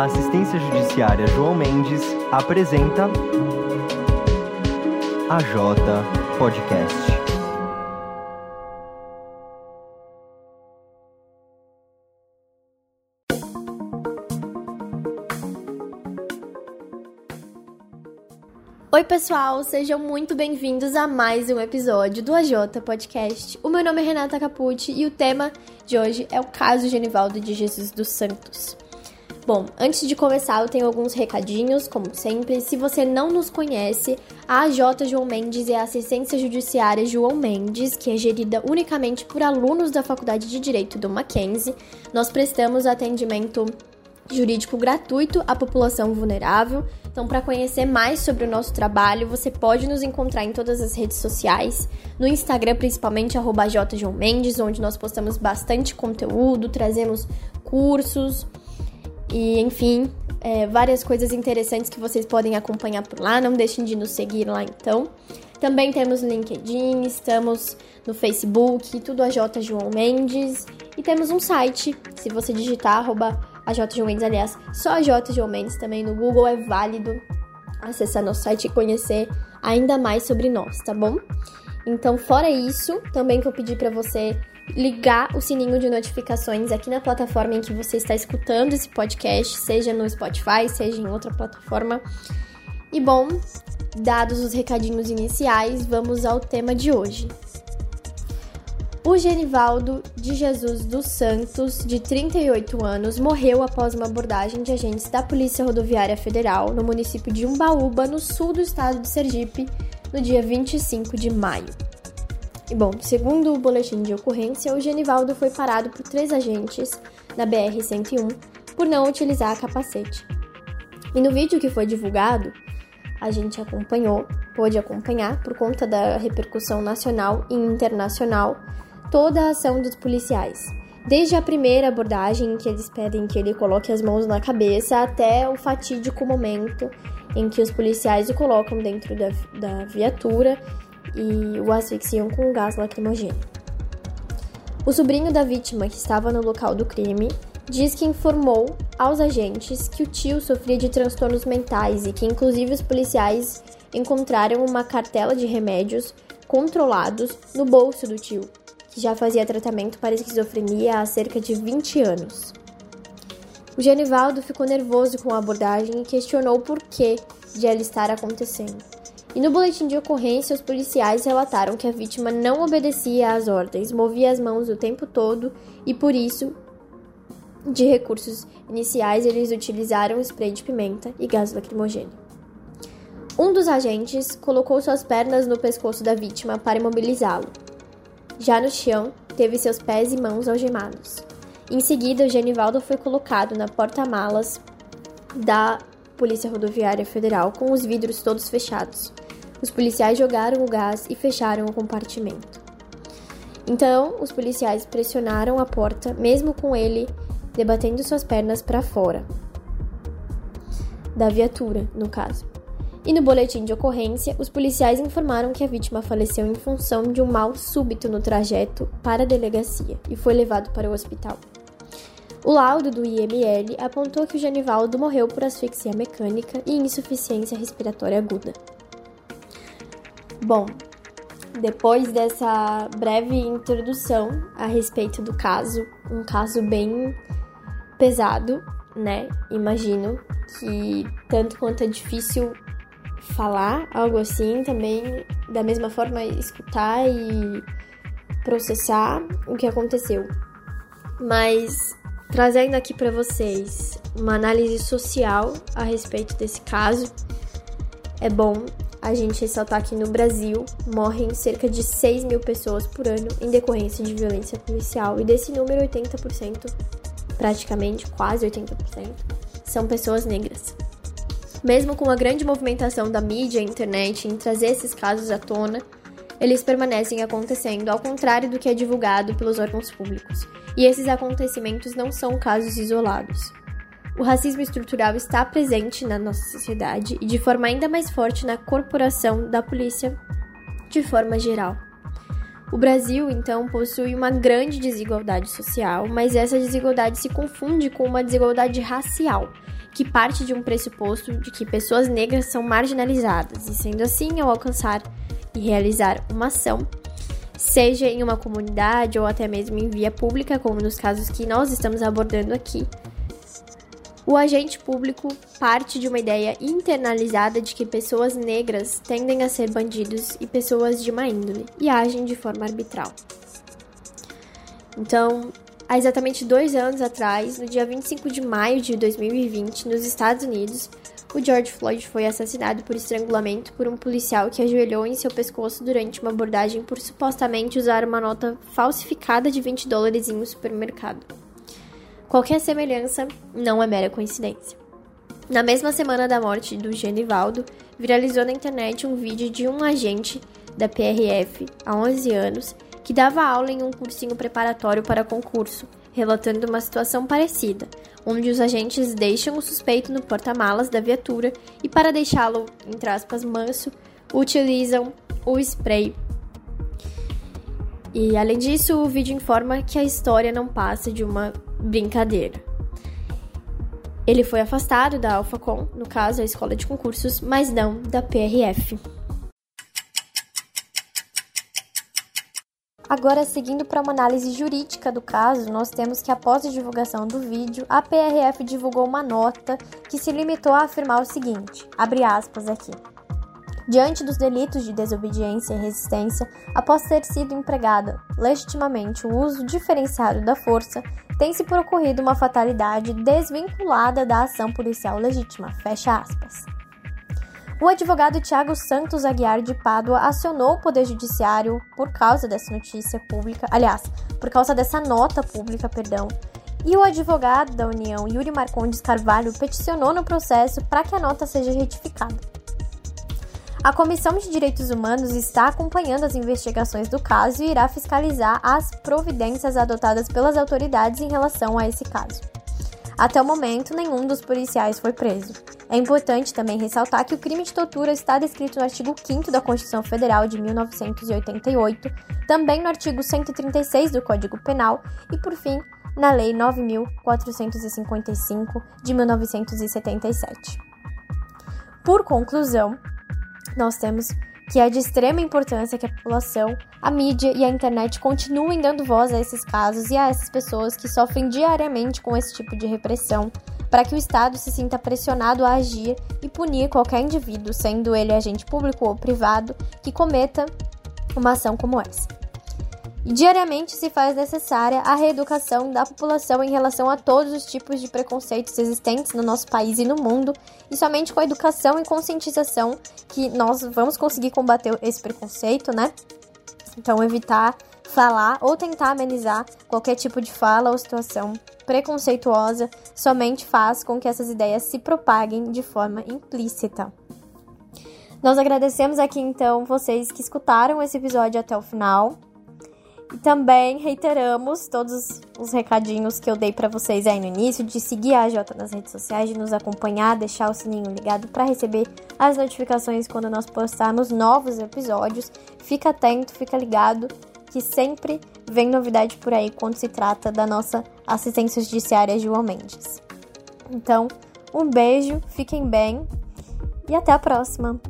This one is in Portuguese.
A assistência judiciária João Mendes apresenta a J Podcast. Oi, pessoal, sejam muito bem-vindos a mais um episódio do AJ Podcast. O meu nome é Renata Capucci e o tema de hoje é o caso Genivaldo de Jesus dos Santos. Bom, antes de começar, eu tenho alguns recadinhos, como sempre. Se você não nos conhece, a AJ João Mendes é a assistência judiciária João Mendes, que é gerida unicamente por alunos da Faculdade de Direito do Mackenzie. Nós prestamos atendimento jurídico gratuito à população vulnerável. Então, para conhecer mais sobre o nosso trabalho, você pode nos encontrar em todas as redes sociais, no Instagram principalmente @jjoãomendes, onde nós postamos bastante conteúdo, trazemos cursos e, enfim, é, várias coisas interessantes que vocês podem acompanhar por lá. Não deixem de nos seguir lá, então. Também temos LinkedIn, estamos no Facebook, tudo a J João Mendes. E temos um site, se você digitar arroba J João Mendes, aliás, só a J João Mendes também no Google é válido acessar nosso site e conhecer ainda mais sobre nós, tá bom? Então, fora isso, também que eu pedi para você ligar o sininho de notificações aqui na plataforma em que você está escutando esse podcast, seja no Spotify, seja em outra plataforma. E bom, dados os recadinhos iniciais, vamos ao tema de hoje. O Genivaldo de Jesus dos Santos, de 38 anos, morreu após uma abordagem de agentes da Polícia Rodoviária Federal no município de Umbaúba, no sul do estado de Sergipe, no dia 25 de maio. E bom, segundo o boletim de ocorrência, o Genivaldo foi parado por três agentes na BR-101 por não utilizar capacete. E no vídeo que foi divulgado, a gente acompanhou, pôde acompanhar, por conta da repercussão nacional e internacional, toda a ação dos policiais. Desde a primeira abordagem, em que eles pedem que ele coloque as mãos na cabeça, até o fatídico momento em que os policiais o colocam dentro da, da viatura e o asfixiam com gás lacrimogêneo. O sobrinho da vítima, que estava no local do crime, diz que informou aos agentes que o tio sofria de transtornos mentais e que, inclusive, os policiais encontraram uma cartela de remédios controlados no bolso do tio, que já fazia tratamento para esquizofrenia há cerca de 20 anos. O Genivaldo ficou nervoso com a abordagem e questionou o porquê de ela estar acontecendo. E no boletim de ocorrência, os policiais relataram que a vítima não obedecia às ordens, movia as mãos o tempo todo e, por isso, de recursos iniciais, eles utilizaram spray de pimenta e gás lacrimogêneo. Um dos agentes colocou suas pernas no pescoço da vítima para imobilizá-lo. Já no chão, teve seus pés e mãos algemados. Em seguida, o Genivaldo foi colocado na porta-malas da Polícia Rodoviária Federal com os vidros todos fechados. Os policiais jogaram o gás e fecharam o compartimento. Então, os policiais pressionaram a porta, mesmo com ele debatendo suas pernas para fora da viatura, no caso. E no boletim de ocorrência, os policiais informaram que a vítima faleceu em função de um mal súbito no trajeto para a delegacia e foi levado para o hospital. O laudo do IML apontou que o Genivaldo morreu por asfixia mecânica e insuficiência respiratória aguda. Bom, depois dessa breve introdução a respeito do caso, um caso bem pesado, né? Imagino que tanto quanto é difícil falar algo assim, também da mesma forma escutar e processar o que aconteceu. Mas trazendo aqui para vocês uma análise social a respeito desse caso, é bom a gente ressaltar que no Brasil morrem cerca de 6 mil pessoas por ano em decorrência de violência policial, e desse número, 80%, praticamente quase 80%, são pessoas negras. Mesmo com a grande movimentação da mídia e internet em trazer esses casos à tona, eles permanecem acontecendo, ao contrário do que é divulgado pelos órgãos públicos. E esses acontecimentos não são casos isolados. O racismo estrutural está presente na nossa sociedade e de forma ainda mais forte na corporação da polícia de forma geral. O Brasil, então, possui uma grande desigualdade social, mas essa desigualdade se confunde com uma desigualdade racial, que parte de um pressuposto de que pessoas negras são marginalizadas, e sendo assim, ao alcançar e realizar uma ação, seja em uma comunidade ou até mesmo em via pública, como nos casos que nós estamos abordando aqui, o agente público parte de uma ideia internalizada de que pessoas negras tendem a ser bandidos e pessoas de má índole e agem de forma arbitral. Então, há exatamente dois anos atrás, no dia 25 de maio de 2020, nos Estados Unidos, o George Floyd foi assassinado por estrangulamento por um policial que ajoelhou em seu pescoço durante uma abordagem por supostamente usar uma nota falsificada de 20 dólares em um supermercado. Qualquer semelhança não é mera coincidência. Na mesma semana da morte do Genivaldo, viralizou na internet um vídeo de um agente da PRF, há 11 anos, que dava aula em um cursinho preparatório para concurso, relatando uma situação parecida, onde os agentes deixam o suspeito no porta-malas da viatura e, para deixá-lo, entre aspas, manso, utilizam o spray e além disso, o vídeo informa que a história não passa de uma brincadeira. Ele foi afastado da Alphacom, no caso a escola de concursos, mas não da PRF. Agora, seguindo para uma análise jurídica do caso, nós temos que após a divulgação do vídeo, a PRF divulgou uma nota que se limitou a afirmar o seguinte: abre aspas aqui. Diante dos delitos de desobediência e resistência, após ter sido empregada legitimamente o uso diferenciado da força, tem-se por ocorrido uma fatalidade desvinculada da ação policial legítima. Fecha aspas. O advogado Tiago Santos Aguiar de Pádua acionou o Poder Judiciário por causa dessa notícia pública, aliás, por causa dessa nota pública, perdão, e o advogado da União, Yuri Marcondes Carvalho, peticionou no processo para que a nota seja retificada. A Comissão de Direitos Humanos está acompanhando as investigações do caso e irá fiscalizar as providências adotadas pelas autoridades em relação a esse caso. Até o momento, nenhum dos policiais foi preso. É importante também ressaltar que o crime de tortura está descrito no artigo 5 da Constituição Federal de 1988, também no artigo 136 do Código Penal e, por fim, na Lei 9455 de 1977. Por conclusão, nós temos que é de extrema importância que a população, a mídia e a internet continuem dando voz a esses casos e a essas pessoas que sofrem diariamente com esse tipo de repressão, para que o Estado se sinta pressionado a agir e punir qualquer indivíduo, sendo ele agente público ou privado, que cometa uma ação como essa. Diariamente se faz necessária a reeducação da população em relação a todos os tipos de preconceitos existentes no nosso país e no mundo, e somente com a educação e conscientização que nós vamos conseguir combater esse preconceito, né? Então, evitar falar ou tentar amenizar qualquer tipo de fala ou situação preconceituosa somente faz com que essas ideias se propaguem de forma implícita. Nós agradecemos aqui então vocês que escutaram esse episódio até o final. E também reiteramos todos os recadinhos que eu dei para vocês aí no início, de seguir a AJ nas redes sociais, de nos acompanhar, deixar o sininho ligado para receber as notificações quando nós postarmos novos episódios. Fica atento, fica ligado, que sempre vem novidade por aí quando se trata da nossa assistência judiciária João Mendes. Então, um beijo, fiquem bem e até a próxima!